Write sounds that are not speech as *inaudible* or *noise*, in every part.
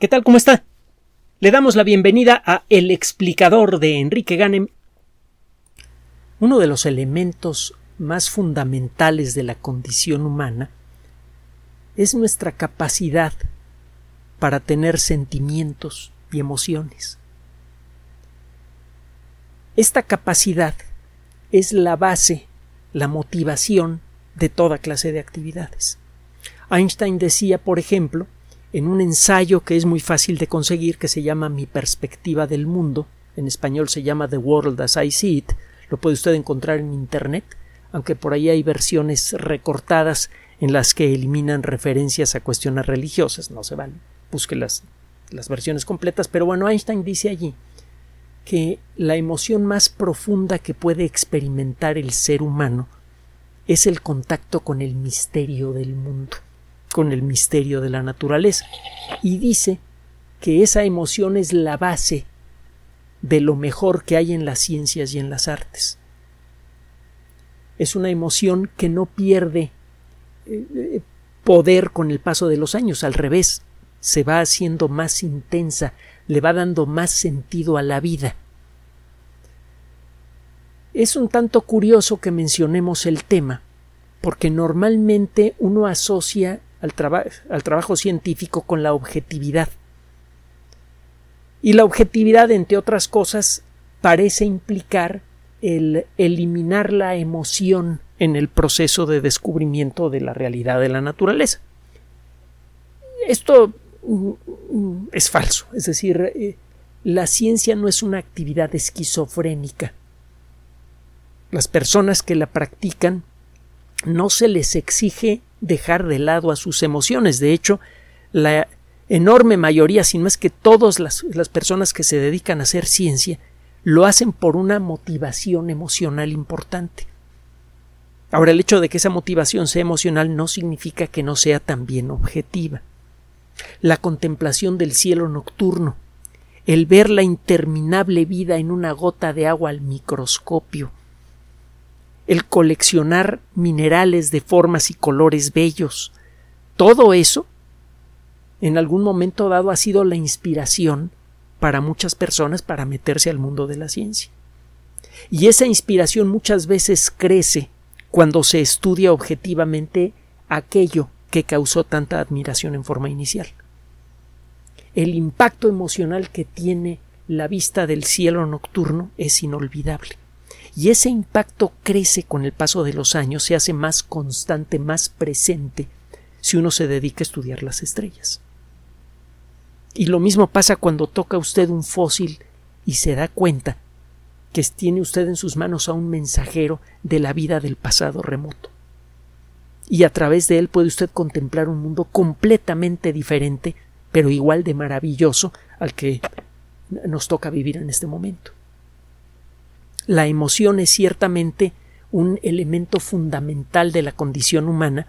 ¿Qué tal? ¿Cómo está? Le damos la bienvenida a El explicador de Enrique Ganem. Uno de los elementos más fundamentales de la condición humana es nuestra capacidad para tener sentimientos y emociones. Esta capacidad es la base, la motivación de toda clase de actividades. Einstein decía, por ejemplo, en un ensayo que es muy fácil de conseguir, que se llama Mi perspectiva del mundo, en español se llama The World as I See It, lo puede usted encontrar en Internet, aunque por ahí hay versiones recortadas en las que eliminan referencias a cuestiones religiosas, no se van, busque las, las versiones completas, pero bueno, Einstein dice allí que la emoción más profunda que puede experimentar el ser humano es el contacto con el misterio del mundo con el misterio de la naturaleza y dice que esa emoción es la base de lo mejor que hay en las ciencias y en las artes. Es una emoción que no pierde eh, poder con el paso de los años, al revés, se va haciendo más intensa, le va dando más sentido a la vida. Es un tanto curioso que mencionemos el tema, porque normalmente uno asocia al, al trabajo científico con la objetividad. Y la objetividad, entre otras cosas, parece implicar el eliminar la emoción en el proceso de descubrimiento de la realidad de la naturaleza. Esto mm, mm, es falso, es decir, eh, la ciencia no es una actividad esquizofrénica. Las personas que la practican no se les exige dejar de lado a sus emociones. De hecho, la enorme mayoría, sin más que todas las, las personas que se dedican a hacer ciencia, lo hacen por una motivación emocional importante. Ahora, el hecho de que esa motivación sea emocional no significa que no sea también objetiva. La contemplación del cielo nocturno, el ver la interminable vida en una gota de agua al microscopio, el coleccionar minerales de formas y colores bellos. Todo eso, en algún momento dado, ha sido la inspiración para muchas personas para meterse al mundo de la ciencia. Y esa inspiración muchas veces crece cuando se estudia objetivamente aquello que causó tanta admiración en forma inicial. El impacto emocional que tiene la vista del cielo nocturno es inolvidable y ese impacto crece con el paso de los años, se hace más constante, más presente, si uno se dedica a estudiar las estrellas. Y lo mismo pasa cuando toca usted un fósil y se da cuenta que tiene usted en sus manos a un mensajero de la vida del pasado remoto. Y a través de él puede usted contemplar un mundo completamente diferente, pero igual de maravilloso al que nos toca vivir en este momento. La emoción es ciertamente un elemento fundamental de la condición humana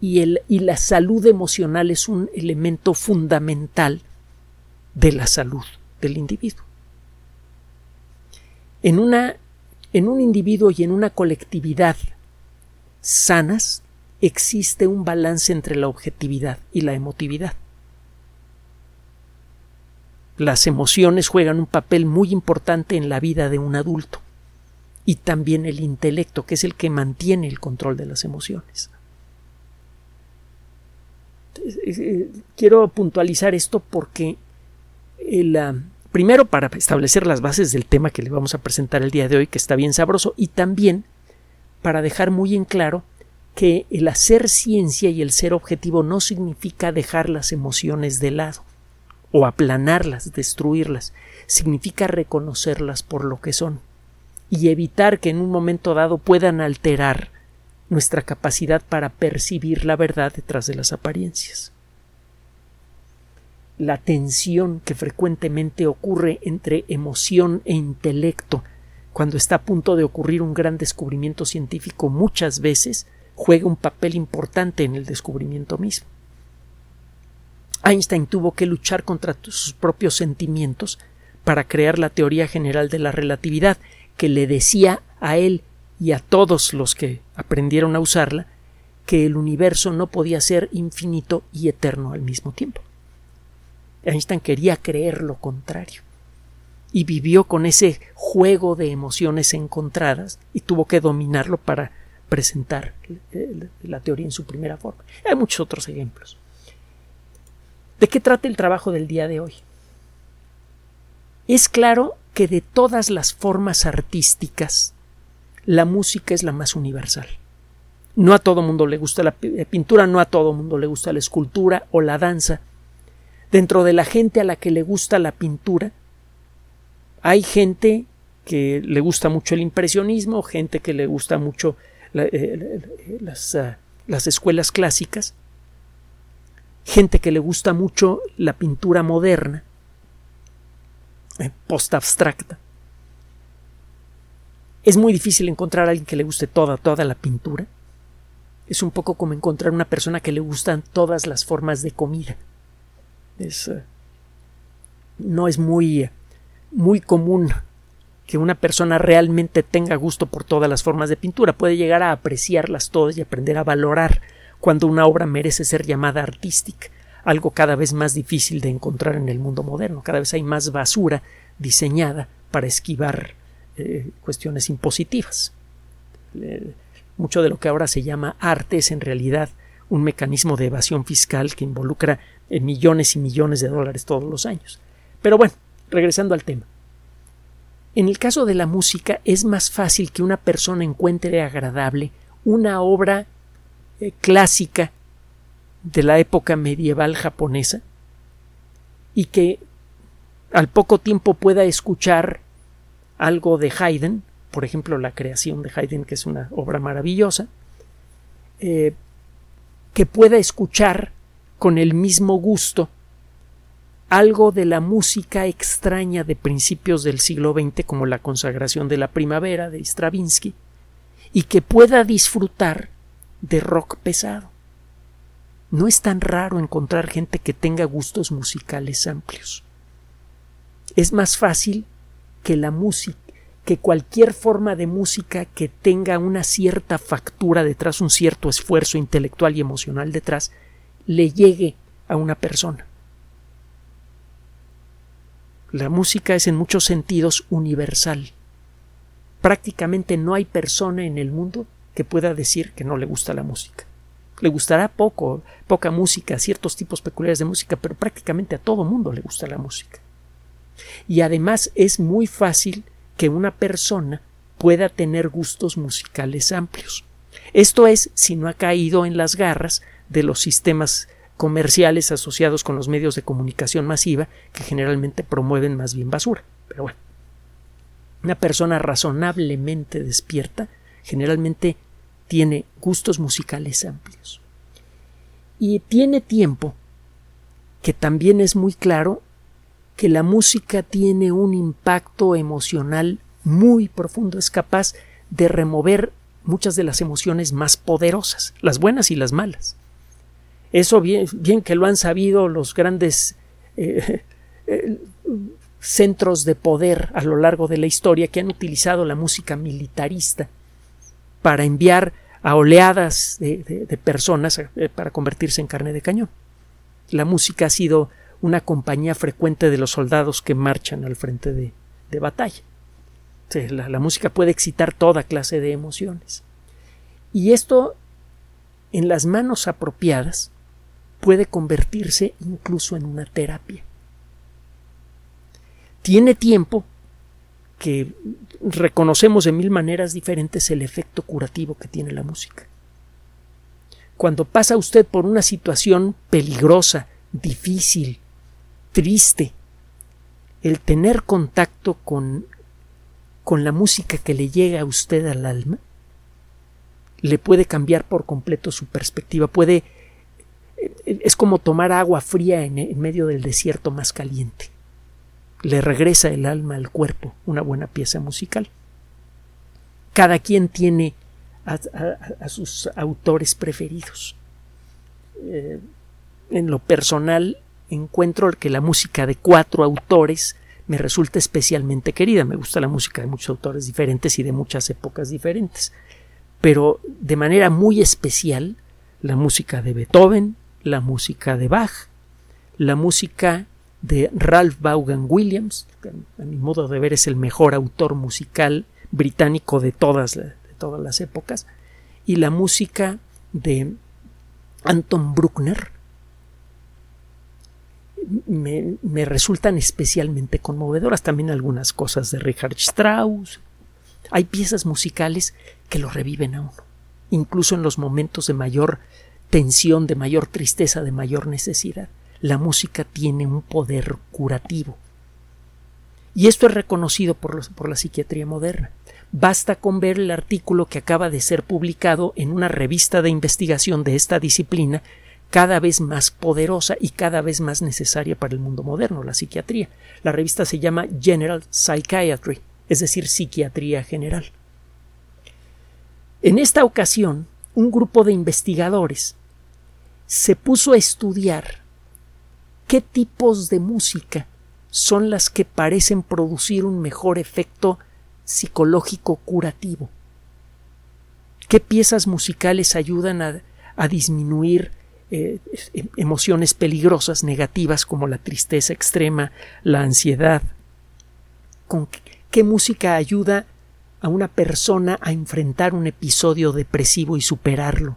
y, el, y la salud emocional es un elemento fundamental de la salud del individuo. En, una, en un individuo y en una colectividad sanas existe un balance entre la objetividad y la emotividad. Las emociones juegan un papel muy importante en la vida de un adulto y también el intelecto, que es el que mantiene el control de las emociones. Eh, quiero puntualizar esto porque el, ah, primero para establecer las bases del tema que le vamos a presentar el día de hoy, que está bien sabroso, y también para dejar muy en claro que el hacer ciencia y el ser objetivo no significa dejar las emociones de lado o aplanarlas, destruirlas, significa reconocerlas por lo que son y evitar que en un momento dado puedan alterar nuestra capacidad para percibir la verdad detrás de las apariencias. La tensión que frecuentemente ocurre entre emoción e intelecto cuando está a punto de ocurrir un gran descubrimiento científico muchas veces juega un papel importante en el descubrimiento mismo. Einstein tuvo que luchar contra sus propios sentimientos para crear la teoría general de la relatividad que le decía a él y a todos los que aprendieron a usarla que el universo no podía ser infinito y eterno al mismo tiempo. Einstein quería creer lo contrario y vivió con ese juego de emociones encontradas y tuvo que dominarlo para presentar la teoría en su primera forma. Hay muchos otros ejemplos. ¿De qué trata el trabajo del día de hoy? Es claro que de todas las formas artísticas, la música es la más universal. No a todo mundo le gusta la pintura, no a todo mundo le gusta la escultura o la danza. Dentro de la gente a la que le gusta la pintura, hay gente que le gusta mucho el impresionismo, gente que le gusta mucho eh, las, ah, las escuelas clásicas, gente que le gusta mucho la pintura moderna, eh, post-abstracta. Es muy difícil encontrar a alguien que le guste toda, toda la pintura. Es un poco como encontrar una persona que le gustan todas las formas de comida. Es, eh, no es muy, muy común que una persona realmente tenga gusto por todas las formas de pintura. Puede llegar a apreciarlas todas y aprender a valorar cuando una obra merece ser llamada artística, algo cada vez más difícil de encontrar en el mundo moderno. Cada vez hay más basura diseñada para esquivar eh, cuestiones impositivas. mucho de lo que ahora se llama arte es en realidad un mecanismo de evasión fiscal que involucra eh, millones y millones de dólares todos los años. Pero bueno, regresando al tema. En el caso de la música es más fácil que una persona encuentre agradable una obra eh, clásica de la época medieval japonesa y que al poco tiempo pueda escuchar algo de Haydn, por ejemplo la creación de Haydn, que es una obra maravillosa, eh, que pueda escuchar con el mismo gusto algo de la música extraña de principios del siglo XX como la consagración de la primavera de Stravinsky y que pueda disfrutar de rock pesado. No es tan raro encontrar gente que tenga gustos musicales amplios. Es más fácil que la música, que cualquier forma de música que tenga una cierta factura detrás, un cierto esfuerzo intelectual y emocional detrás, le llegue a una persona. La música es en muchos sentidos universal. Prácticamente no hay persona en el mundo que pueda decir que no le gusta la música. Le gustará poco, poca música, ciertos tipos peculiares de música, pero prácticamente a todo mundo le gusta la música. Y además es muy fácil que una persona pueda tener gustos musicales amplios. Esto es si no ha caído en las garras de los sistemas comerciales asociados con los medios de comunicación masiva que generalmente promueven más bien basura. Pero bueno, una persona razonablemente despierta generalmente tiene gustos musicales amplios. Y tiene tiempo que también es muy claro que la música tiene un impacto emocional muy profundo, es capaz de remover muchas de las emociones más poderosas, las buenas y las malas. Eso bien, bien que lo han sabido los grandes eh, *laughs* eh, centros de poder a lo largo de la historia que han utilizado la música militarista para enviar a oleadas de, personas eh, para convertirse en carne de cañón. La música ha sido una compañía frecuente de los soldados que marchan al frente de, batalla. la música puede excitar toda clase de emociones. Y esto, en las manos apropiadas, puede convertirse incluso en una terapia. Tiene tiempo que reconocemos de mil maneras diferentes el efecto curativo que tiene la música. Cuando pasa usted por una situación peligrosa, difícil, triste, el tener contacto con, con la música que le llega a usted al alma le puede cambiar por completo su perspectiva, puede es como tomar agua fría en, medio del desierto más caliente. Le regresa el alma al cuerpo una buena pieza musical. Cada quien tiene a, sus autores preferidos. Eh, en lo personal encuentro que la música de cuatro autores me resulta especialmente querida. Me gusta la música de muchos autores diferentes y de muchas épocas diferentes. Pero de manera muy especial la música de Beethoven, la música de Bach, la música de Ralph Vaughan Williams, que a mi modo de ver es el mejor autor musical británico de todas, de todas las épocas, y la música de Anton Bruckner, me, me, resultan especialmente conmovedoras. También algunas cosas de Richard Strauss. Hay piezas musicales que lo reviven a uno, incluso en los momentos de mayor tensión, de mayor tristeza, de mayor necesidad. La música tiene un poder curativo. Y esto es reconocido por, los, por la psiquiatría moderna. Basta con ver el artículo que acaba de ser publicado en una revista de investigación de esta disciplina cada vez más poderosa y cada vez más necesaria para el mundo moderno, la psiquiatría. La revista se llama General Psychiatry, es decir, psiquiatría general. En esta ocasión, un grupo de investigadores se puso a estudiar qué tipos de música son las que parecen producir un mejor efecto psicológico curativo. ¿Qué piezas musicales ayudan a, disminuir eh, em, emociones peligrosas, negativas como la tristeza extrema, la ansiedad? ¿Con qué música ayuda a una persona a enfrentar un episodio depresivo y superarlo?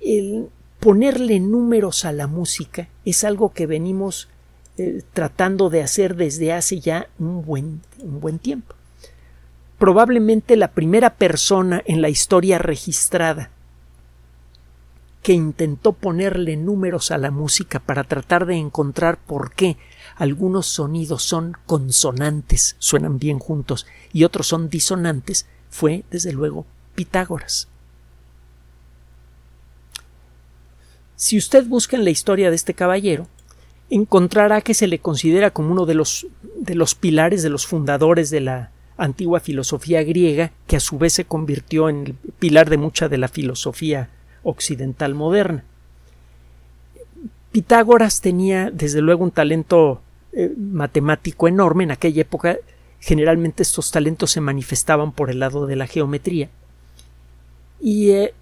El ponerle números a la música es algo que venimos eh, tratando de hacer desde hace ya un buen, un buen tiempo. Probablemente la primera persona en la historia registrada que intentó ponerle números a la música para tratar de encontrar por qué algunos sonidos son consonantes, suenan bien juntos, y otros son disonantes, fue, desde luego, Pitágoras. Si usted busca en la historia de este caballero, encontrará que se le considera como uno de los, de los pilares, de los fundadores de la antigua filosofía griega, que a su vez se convirtió en el pilar de mucha de la filosofía occidental moderna. Pitágoras tenía desde luego un talento eh, matemático enorme. En aquella época generalmente estos talentos se manifestaban por el lado de la geometría. Y eh,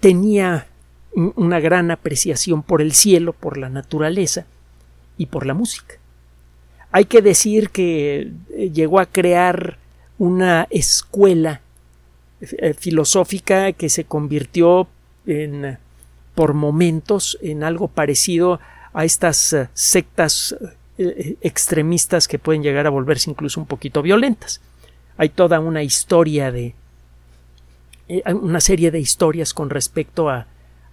tenía una gran apreciación por el cielo, por la naturaleza y por la música. Hay que decir que eh, llegó a crear una escuela filosófica que se convirtió en, por momentos en algo parecido a estas eh, sectas eh, extremistas que pueden llegar a volverse incluso un poquito violentas. Hay toda una historia de eh, una serie de historias con respecto a,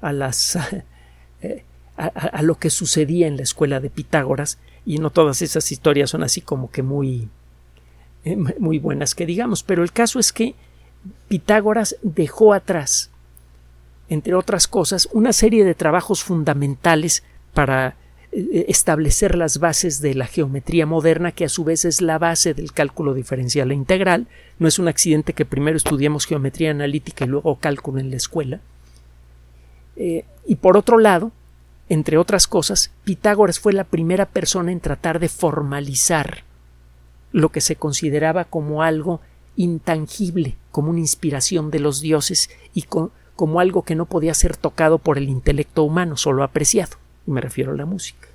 a las *laughs* a, lo que sucedía en la escuela de Pitágoras y no todas esas historias son así como que muy muy buenas que digamos, pero el caso es que Pitágoras dejó atrás entre otras cosas, una serie de trabajos fundamentales para eh, establecer las bases de la geometría moderna, que a su vez es la base del cálculo diferencial e integral. No es un accidente que primero estudiemos geometría analítica y luego cálculo en la escuela. Eh, y por otro lado, entre otras cosas, Pitágoras fue la primera persona en tratar de formalizar lo que se consideraba como algo intangible, como una inspiración de los dioses y como algo que no podía ser tocado por el intelecto humano, solo apreciado. Y me refiero a la música.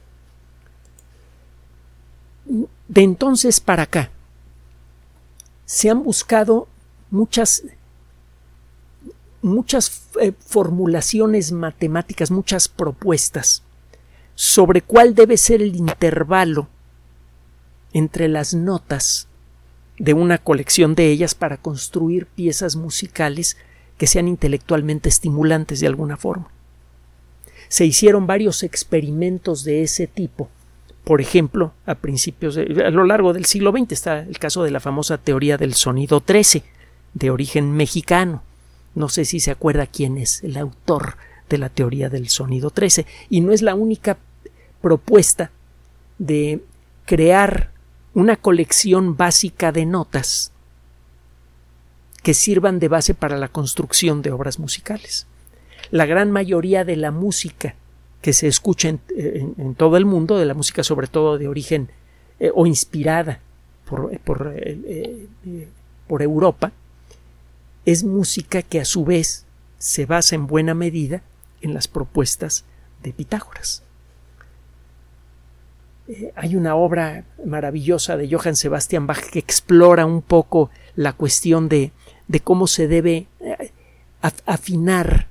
De entonces para acá se han buscado muchas muchas eh, formulaciones matemáticas, muchas propuestas sobre cuál debe ser el intervalo entre las notas de una colección de ellas para construir piezas musicales que sean intelectualmente estimulantes de alguna forma. Se hicieron varios experimentos de ese tipo. Por ejemplo, a principios de, a lo largo del siglo XX está el caso de la famosa teoría del sonido 13, de origen mexicano. No sé si se acuerda quién es el autor de la teoría del sonido 13 y no es la única propuesta de crear una colección básica de notas que sirvan de base para la construcción de obras musicales. La gran mayoría de la música que se escucha en, todo el mundo, de la música sobre todo de origen eh, o inspirada por, por, eh, eh, por Europa, es música que a su vez se basa en buena medida en las propuestas de Pitágoras. eh, hay una obra maravillosa de Johann Sebastian Bach que explora un poco la cuestión de, de cómo se debe eh, afinar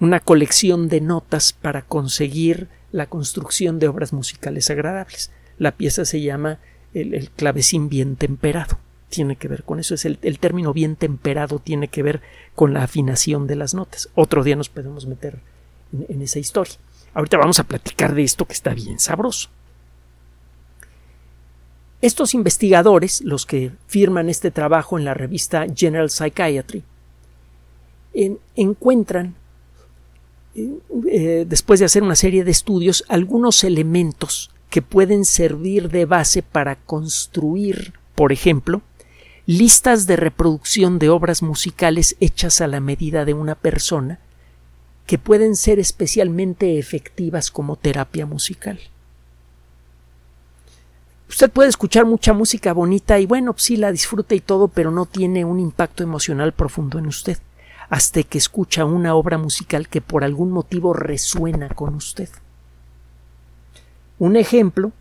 una colección de notas para conseguir la construcción de obras musicales agradables. La pieza se llama el, clavecín bien temperado. Tiene que ver con eso. Es el, término bien temperado tiene que ver con la afinación de las notas. Otro día nos podemos meter en esa historia. Ahorita vamos a platicar de esto que está bien sabroso. Estos investigadores, los que firman este trabajo en la revista General Psychiatry, encuentran, eh, después de hacer una serie de estudios, algunos elementos que pueden servir de base para construir, por ejemplo, listas de reproducción de obras musicales hechas a la medida de una persona que pueden ser especialmente efectivas como terapia musical. Usted puede escuchar mucha música bonita y bueno, sí la disfruta y todo, pero no tiene un impacto emocional profundo en usted, hasta que escucha una obra musical que por algún motivo resuena con usted. Un ejemplo,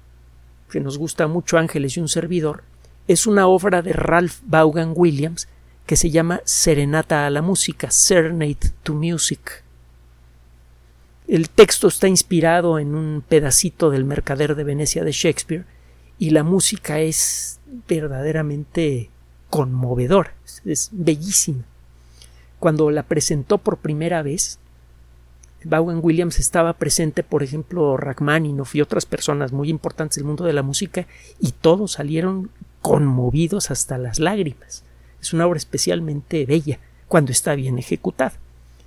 que nos gusta mucho Ángeles y un servidor, es una obra de Ralph Vaughan Williams que se llama Serenata a la música, Serenade to Music. El texto está inspirado en un pedacito del Mercader de Venecia de Shakespeare y la música es verdaderamente conmovedora, es bellísima. Cuando la presentó por primera vez, Vaughan Williams estaba presente, por ejemplo, Rachmaninoff y otras personas muy importantes del mundo de la música, y todos salieron conmovidos hasta las lágrimas. Es una obra especialmente bella cuando está bien ejecutada.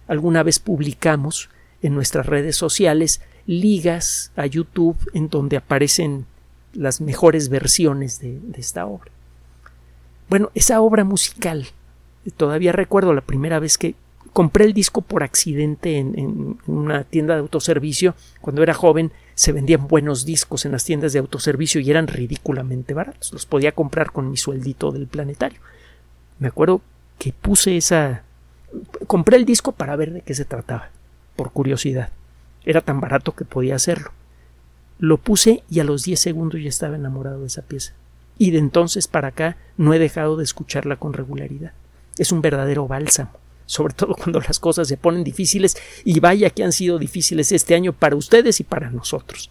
Alguna vez publicamos en nuestras redes sociales ligas a YouTube en donde aparecen las mejores versiones de, esta obra. Bueno, esa obra musical, todavía recuerdo la primera vez que compré el disco por accidente en, una tienda de autoservicio. Cuando era joven se vendían buenos discos en las tiendas de autoservicio y eran ridículamente baratos. Los podía comprar con mi sueldito del planetario. Me acuerdo que puse esa... Compré el disco para ver de qué se trataba, por curiosidad. Era tan barato que podía hacerlo. Lo puse y a los 10 segundos ya estaba enamorado de esa pieza. Y de entonces para acá no he dejado de escucharla con regularidad. Es un verdadero bálsamo, sobre todo cuando las cosas se ponen difíciles y vaya que han sido difíciles este año para ustedes y para nosotros.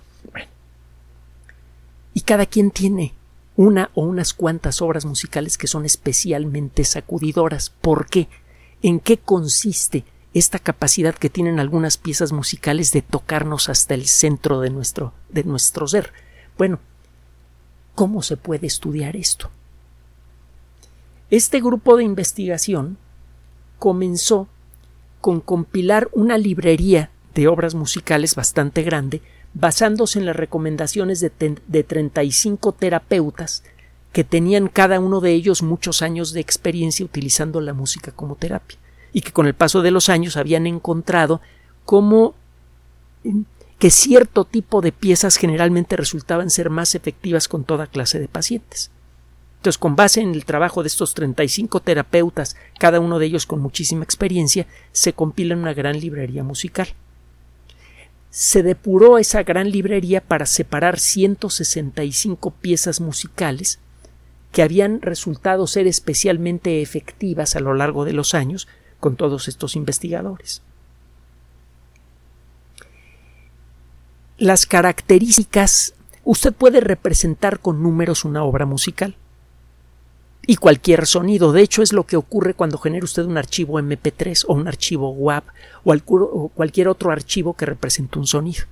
Y cada quien tiene una o unas cuantas obras musicales que son especialmente sacudidoras. ¿Por qué? ¿En qué consiste esta capacidad que tienen algunas piezas musicales de tocarnos hasta el centro de nuestro, de nuestro ser. Bueno, ¿cómo se puede estudiar esto? Este grupo de investigación comenzó con compilar una librería de obras musicales bastante grande, basándose en las recomendaciones de, de 35 terapeutas que tenían cada uno de ellos muchos años de experiencia utilizando la música como terapia y que con el paso de los años habían encontrado cómo que cierto tipo de piezas generalmente resultaban ser más efectivas con toda clase de pacientes. Entonces, con base en el trabajo de estos 35 terapeutas, cada uno de ellos con muchísima experiencia, se compila una gran librería musical. Se depuró esa gran librería para separar 165 piezas musicales que habían resultado ser especialmente efectivas a lo largo de los años con todos estos investigadores. Las características usted puede representar con números una obra musical y cualquier sonido. De hecho, es lo que ocurre cuando genera usted un archivo MP3 o un archivo WAP o cualquier otro archivo que represente un sonido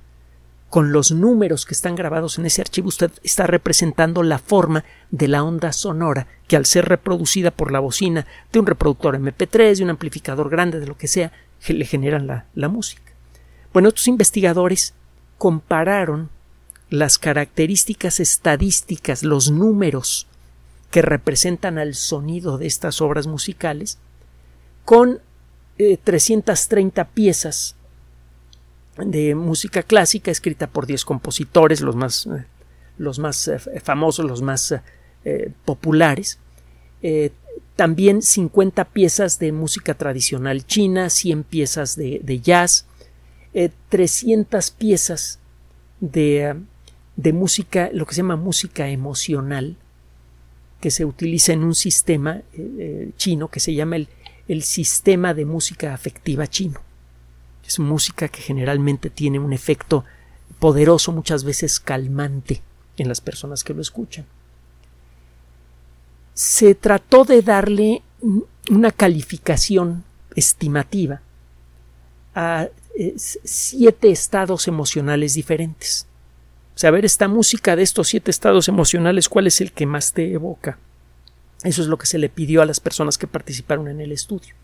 con los números que están grabados en ese archivo usted está representando la forma de la onda sonora que al ser reproducida por la bocina de un reproductor MP3, de un amplificador grande, de lo que sea, le generan la, la música. Bueno, estos investigadores compararon las características estadísticas, los números que representan al sonido de estas obras musicales con 330 eh, piezas de música clásica escrita por 10 compositores, los más, eh, los más eh, famosos, los más eh, populares. también 50 piezas de música tradicional china, 100 piezas de, de jazz, 300 piezas de de música, lo que se llama música emocional, que se utiliza en un sistema eh, eh, chino que se llama el, el sistema de música afectiva chino. Es música que generalmente tiene un efecto poderoso, muchas veces calmante en las personas que lo escuchan. Se trató de darle una calificación estimativa a eh, siete estados emocionales diferentes. Saber esta música de estos siete estados emocionales, cuál es el que más te evoca. Eso es lo que se le pidió a las personas que participaron en el estudio.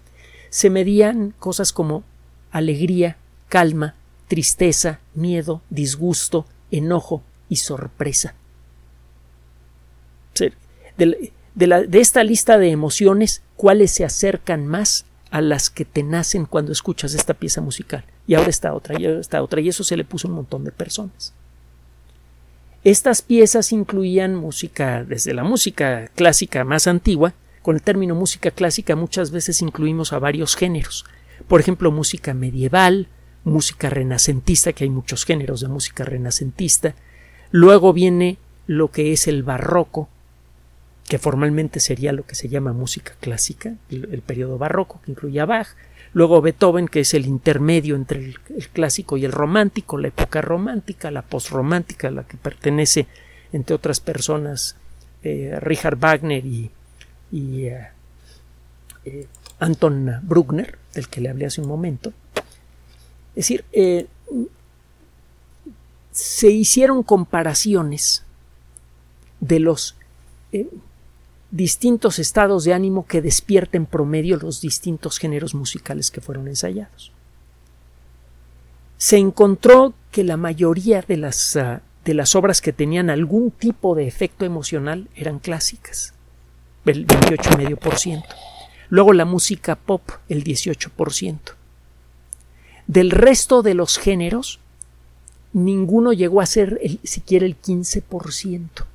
Se medían cosas como alegría, calma, tristeza, miedo, disgusto, enojo y sorpresa. De, de, esta lista de emociones, ¿cuáles se acercan más a las que te nacen cuando escuchas esta pieza musical? Y ahora está otra, y ahora está otra, y eso se le puso a un montón de personas. Estas piezas incluían música, desde la música clásica más antigua, con el término música clásica muchas veces incluimos a varios géneros. Por ejemplo, música medieval, música renacentista, que hay muchos géneros de música renacentista. Luego viene lo que es el barroco, que formalmente sería lo que se llama música clásica, el, el periodo barroco, que incluye a Bach. Luego Beethoven, que es el intermedio entre el, clásico y el romántico, la época romántica, la posromántica, a la que pertenece, entre otras personas, eh, Richard Wagner y, eh, eh, Anton Bruckner, del que le hablé hace un momento. Es decir, se hicieron comparaciones de los distintos estados de ánimo que despierten promedio los distintos géneros musicales que fueron ensayados. Se encontró que la mayoría de las, ah, de las obras que tenían algún tipo de efecto emocional eran clásicas, el 28,5%. Luego la música pop, el 18%. Del resto de los géneros, ninguno llegó a ser siquiera el 15%.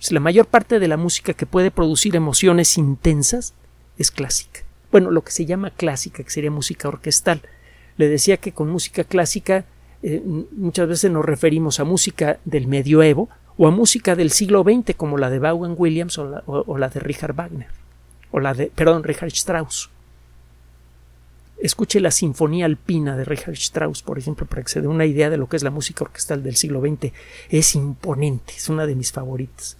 Pues, la mayor parte de la música que puede producir emociones intensas es clásica. Bueno, lo que se llama clásica, que sería música orquestal. Le decía que con música clásica eh, muchas veces nos referimos a música del medioevo o a música del siglo XX como la de Vaughan Williams o la, de Richard Wagner o la de, perdón, Richard Strauss. Escuche la Sinfonía Alpina de Richard Strauss, por ejemplo, para que se dé una idea de lo que es la música orquestal del siglo XX. Es imponente, es una de mis favoritas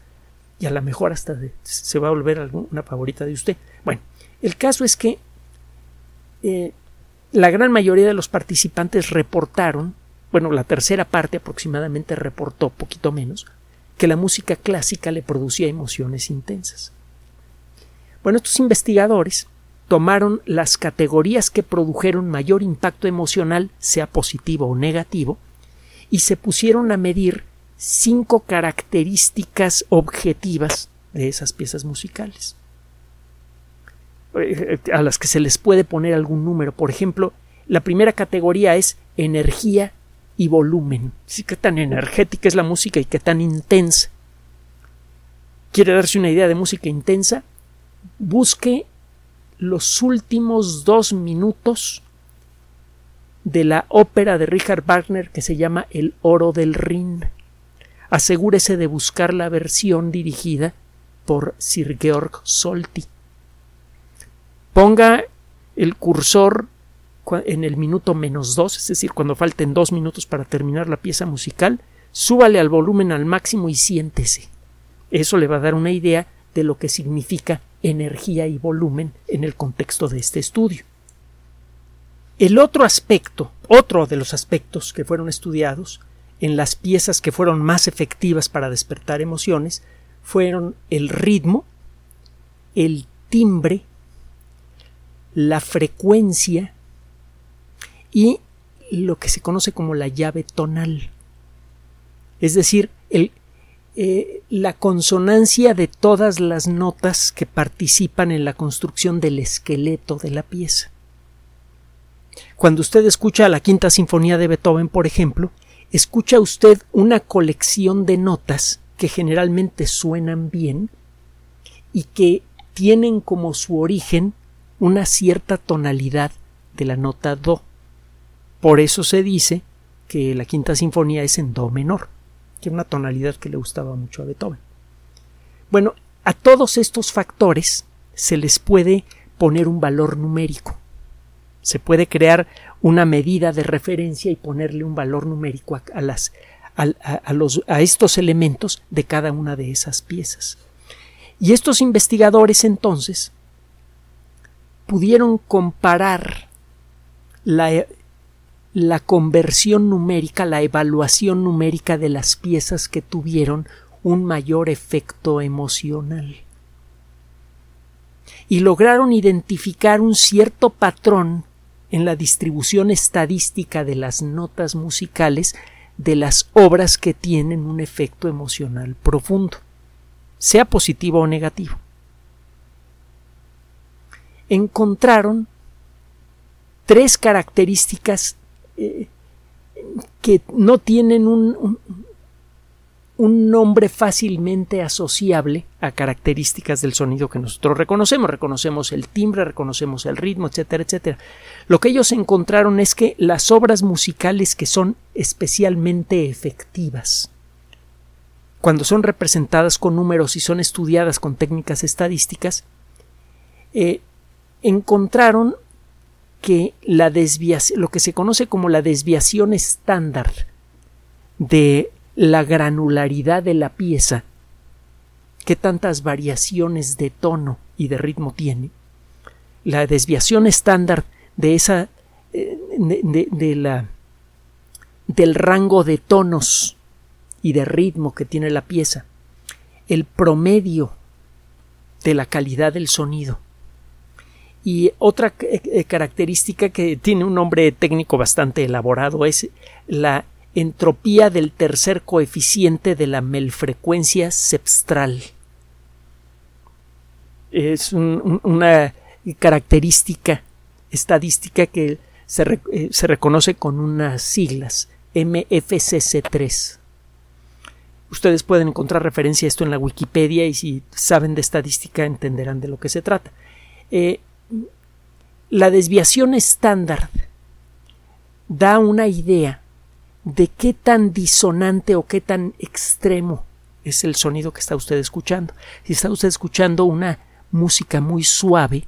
y a lo mejor hasta se va a volver una favorita de usted. Bueno, el caso es que eh, la gran mayoría de los participantes reportaron, bueno, la tercera parte aproximadamente reportó, poquito menos, que la música clásica le producía emociones intensas. Bueno, estos investigadores tomaron las categorías que produjeron mayor impacto emocional, sea positivo o negativo, y se pusieron a medir cinco características objetivas de esas piezas musicales eh, a las que se les puede poner algún número. Por ejemplo, la primera categoría es energía y volumen. ¿Sí? ¿Qué tan energética es la música y qué tan intensa? ¿Quiere darse una idea de música intensa? Busque los últimos dos minutos de la ópera de Richard Wagner que se llama El oro del Rin asegúrese de buscar la versión dirigida por Sir Georg Solti. Ponga el cursor en el minuto menos dos, es decir, cuando falten dos minutos para terminar la pieza musical, súbale al volumen al máximo y siéntese. Eso le va a dar una idea de lo que significa energía y volumen en el contexto de este estudio. El otro aspecto, otro de los aspectos que fueron estudiados, en las piezas que fueron más efectivas para despertar emociones fueron el ritmo, el timbre, la frecuencia y lo que se conoce como la llave tonal. Es decir, eh, la consonancia de todas las notas que participan en la construcción del esqueleto de la pieza. Cuando usted escucha la quinta sinfonía de Beethoven, por ejemplo, escucha usted una colección de notas que generalmente suenan bien y que tienen como su origen una cierta tonalidad de la nota Do. Por eso se dice que la quinta sinfonía es en Do menor. que era una tonalidad que le gustaba mucho a Beethoven. Bueno, a todos estos factores se les puede poner un valor numérico. Se puede crear una medida de referencia y ponerle un valor numérico a, las, los, a estos elementos de cada una de esas piezas. Y estos investigadores entonces pudieron comparar la, la conversión numérica, la evaluación numérica de las piezas que tuvieron un mayor efecto emocional. Y lograron identificar un cierto patrón en la distribución estadística de las notas musicales de las obras que tienen un efecto emocional profundo, sea positivo o negativo. Encontraron tres características eh, que no tienen un, un, nombre fácilmente asociable a características del sonido que nosotros reconocemos. Reconocemos el timbre, reconocemos el ritmo, etcétera, etcétera. Lo que ellos encontraron es que las obras musicales que son especialmente efectivas, cuando son representadas con números y son estudiadas con técnicas estadísticas, eh, encontraron que la desviación, lo que se conoce como la desviación estándar de la granularidad de la pieza, qué tantas variaciones de tono y de ritmo tiene, la desviación estándar de esa eh, de, la del rango de tonos y de ritmo que tiene la pieza, el promedio de la calidad del sonido. Y otra eh, eh, característica que tiene un nombre técnico bastante elaborado es la entropía del tercer coeficiente de la melfrecuencia sepstral. Es una característica estadística que se, eh, se, reconoce con unas siglas MFCC3. Ustedes pueden encontrar referencia a esto en la Wikipedia y si saben de estadística entenderán de lo que se trata la desviación estándar da una idea de qué tan disonante o qué tan extremo es el sonido que está usted escuchando. Si está usted escuchando una música muy suave,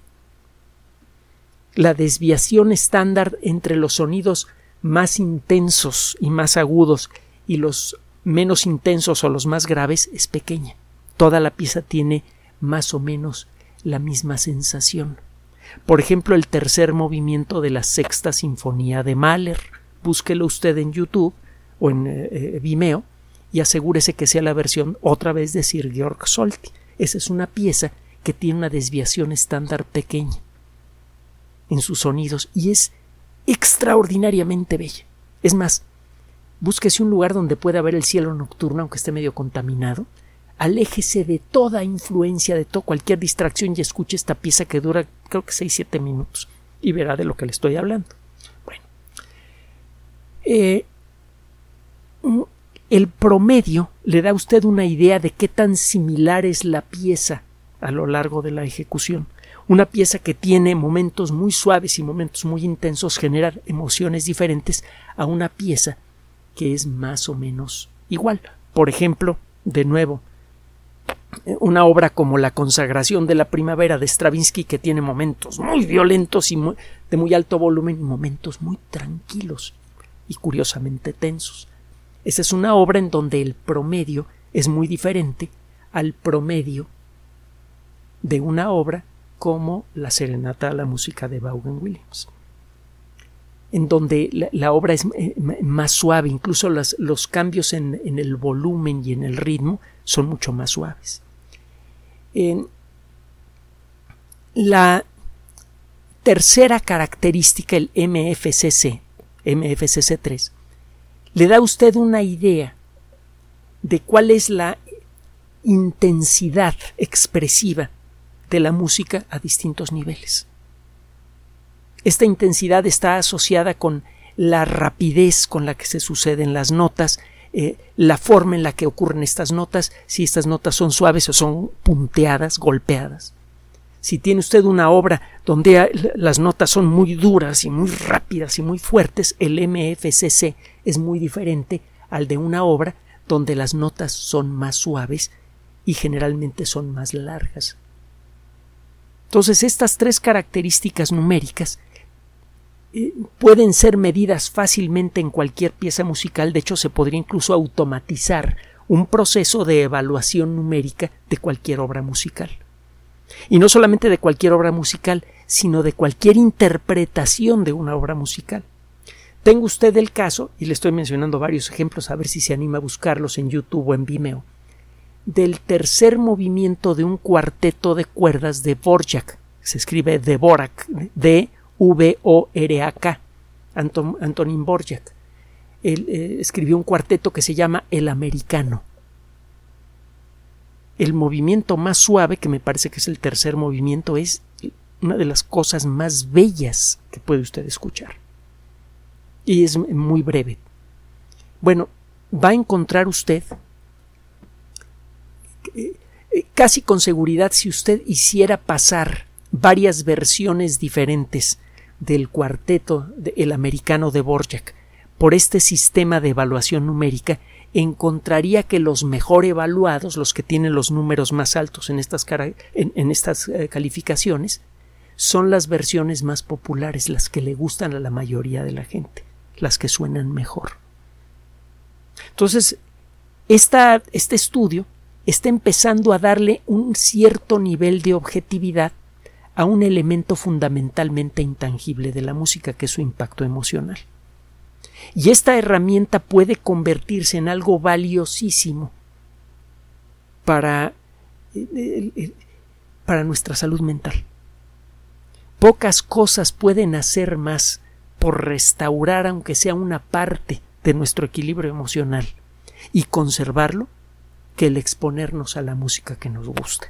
la desviación estándar entre los sonidos más intensos y más agudos y los menos intensos o los más graves es pequeña. Toda la pieza tiene más o menos la misma sensación. Por ejemplo, el tercer movimiento de la sexta sinfonía de Mahler. Búsquelo usted en YouTube o en eh, eh, Vimeo y asegúrese que sea la versión otra vez de Sir Georg Solti. Esa es una pieza que tiene una desviación estándar pequeña en sus sonidos y es extraordinariamente bella. Es más, búsquese un lugar donde pueda ver el cielo nocturno, aunque esté medio contaminado, aléjese de toda influencia, de toda cualquier distracción y escuche esta pieza que dura creo que 6-7 minutos y verá de lo que le estoy hablando. Eh, el promedio le da a usted una idea de qué tan similar es la pieza a lo largo de la ejecución. Una pieza que tiene momentos muy suaves y momentos muy intensos genera emociones diferentes a una pieza que es más o menos igual. Por ejemplo, de nuevo, una obra como La consagración de la primavera de Stravinsky que tiene momentos muy violentos y de muy alto volumen y momentos muy tranquilos y curiosamente tensos. Esa es una obra en donde el promedio es muy diferente al promedio de una obra como La serenata a la música de Vaughan Williams en donde la, obra es eh, más suave, incluso los cambios en, el volumen y en el ritmo son mucho más suaves. la tercera característica, el MFCC, MFCC3, le da a usted una idea de cuál es la intensidad expresiva de la música a distintos niveles. Esta intensidad está asociada con la rapidez con la que se suceden las notas, eh, la forma en la que ocurren estas notas, si estas notas son suaves o son punteadas, golpeadas. Si tiene usted una obra donde las notas son muy duras y muy rápidas y muy fuertes, el MFCC es muy diferente al de una obra donde las notas son más suaves y generalmente son más largas. Entonces, estas tres características numéricas eh, pueden ser medidas fácilmente en cualquier pieza musical, de hecho se podría incluso automatizar un proceso de evaluación numérica de cualquier obra musical. Y no solamente de cualquier obra musical, sino de cualquier interpretación de una obra musical. Tengo usted el caso, y le estoy mencionando varios ejemplos, a ver si se anima a buscarlos en YouTube o en Vimeo, del tercer movimiento de un cuarteto de cuerdas de Borjak. Se escribe Dvorak, D-V-O-R-A-K, Antonin Borjak. Él eh, escribió un cuarteto que se llama El Americano. El movimiento más suave, que me parece que es el tercer movimiento, es una de las cosas más bellas que puede usted escuchar. Y es muy breve. Bueno, va a encontrar usted eh, casi con seguridad si usted hiciera pasar varias versiones diferentes del cuarteto El americano de Borjak por este sistema de evaluación numérica, encontraría que los mejor evaluados, los que tienen los números más altos en estas, en, estas eh, calificaciones, son las versiones más populares, las que le gustan a la mayoría de la gente, las que suenan mejor. Entonces, esta, este estudio está empezando a darle un cierto nivel de objetividad a un elemento fundamentalmente intangible de la música, que es su impacto emocional. Y esta herramienta puede convertirse en algo valiosísimo para, eh, eh, para nuestra salud mental. Pocas cosas pueden hacer más por restaurar, aunque sea una parte de nuestro equilibrio emocional, y conservarlo que el exponernos a la música que nos gusta.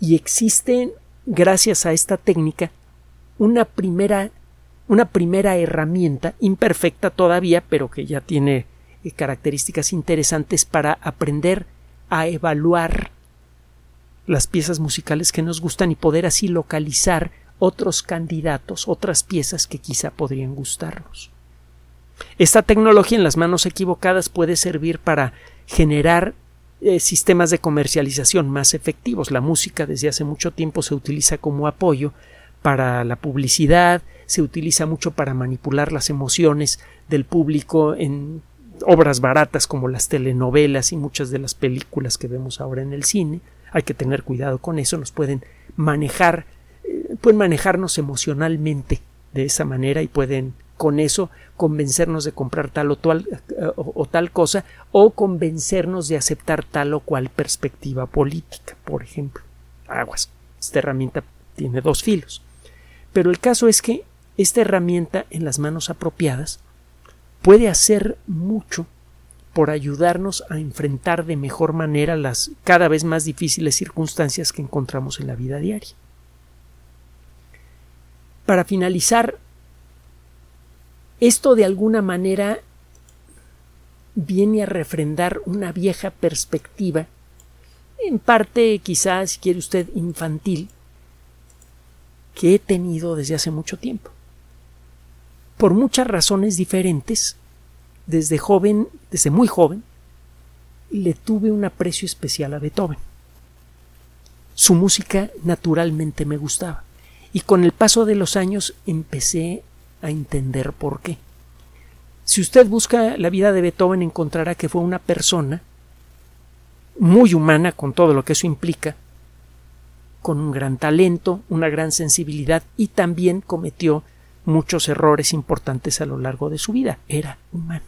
Y existe, gracias a esta técnica, una primera, una primera herramienta, imperfecta todavía, pero que ya tiene eh, características interesantes para aprender a evaluar las piezas musicales que nos gustan y poder así localizar otros candidatos, otras piezas que quizá podrían gustarnos. Esta tecnología en las manos equivocadas puede servir para generar eh, sistemas de comercialización más efectivos. La música desde hace mucho tiempo se utiliza como apoyo para la publicidad, se utiliza mucho para manipular las emociones del público en obras baratas como las telenovelas y muchas de las películas que vemos ahora en el cine. Hay que tener cuidado con eso, nos pueden manejar, eh, pueden manejarnos emocionalmente de esa manera y pueden con eso convencernos de comprar tal o, tal, eh, o, tal cosa o convencernos de aceptar tal o cual perspectiva política, por ejemplo. Aguas. Esta herramienta tiene dos filos. Pero el caso es que esta herramienta en las manos apropiadas puede hacer mucho por ayudarnos a enfrentar de mejor manera las cada vez más difíciles circunstancias que encontramos en la vida diaria. Para finalizar, esto de alguna manera viene a refrendar una vieja perspectiva, en parte quizás, si quiere usted, infantil, que he tenido desde hace mucho tiempo. Por muchas razones diferentes, desde joven, desde muy joven, le tuve un aprecio especial a Beethoven. Su música naturalmente me gustaba y con el paso de los años empecé a entender por qué. Si usted busca la vida de Beethoven encontrará que fue una persona muy humana con todo lo que eso implica, con un gran talento, una gran sensibilidad y también cometió muchos errores importantes a lo largo de su vida. Era humano.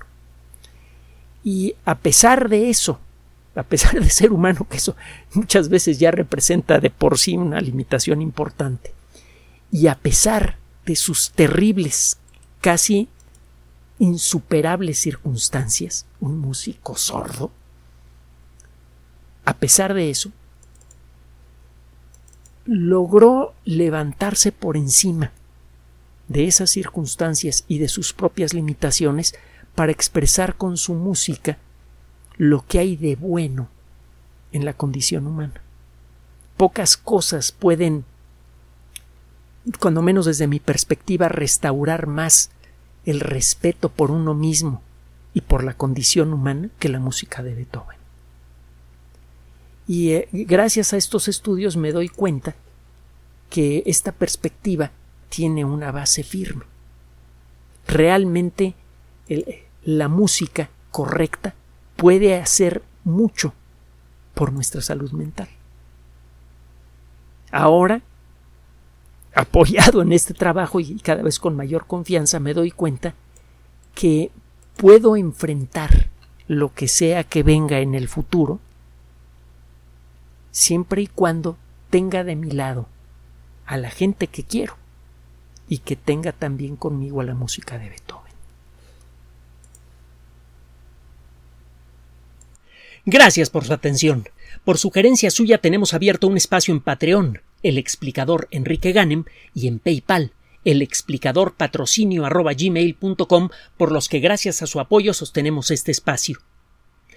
Y a pesar de eso, a pesar de ser humano, que eso muchas veces ya representa de por sí una limitación importante, y a pesar de sus terribles, casi insuperables circunstancias, un músico sordo, a pesar de eso, logró levantarse por encima de esas circunstancias y de sus propias limitaciones para expresar con su música lo que hay de bueno en la condición humana. Pocas cosas pueden cuando menos desde mi perspectiva, restaurar más el respeto por uno mismo y por la condición humana que la música de Beethoven. Y eh, gracias a estos estudios me doy cuenta que esta perspectiva tiene una base firme. Realmente la música correcta puede hacer mucho por nuestra salud mental. Ahora, apoyado en este trabajo y cada vez con mayor confianza, me doy cuenta que puedo enfrentar lo que sea que venga en el futuro siempre y cuando tenga de mi lado a la gente que quiero y que tenga también conmigo a la música de Beethoven. Gracias por su atención. Por sugerencia suya tenemos abierto un espacio en Patreon, el explicador Enrique Ganem, y en PayPal, el explicador patrocinio por los que gracias a su apoyo sostenemos este espacio.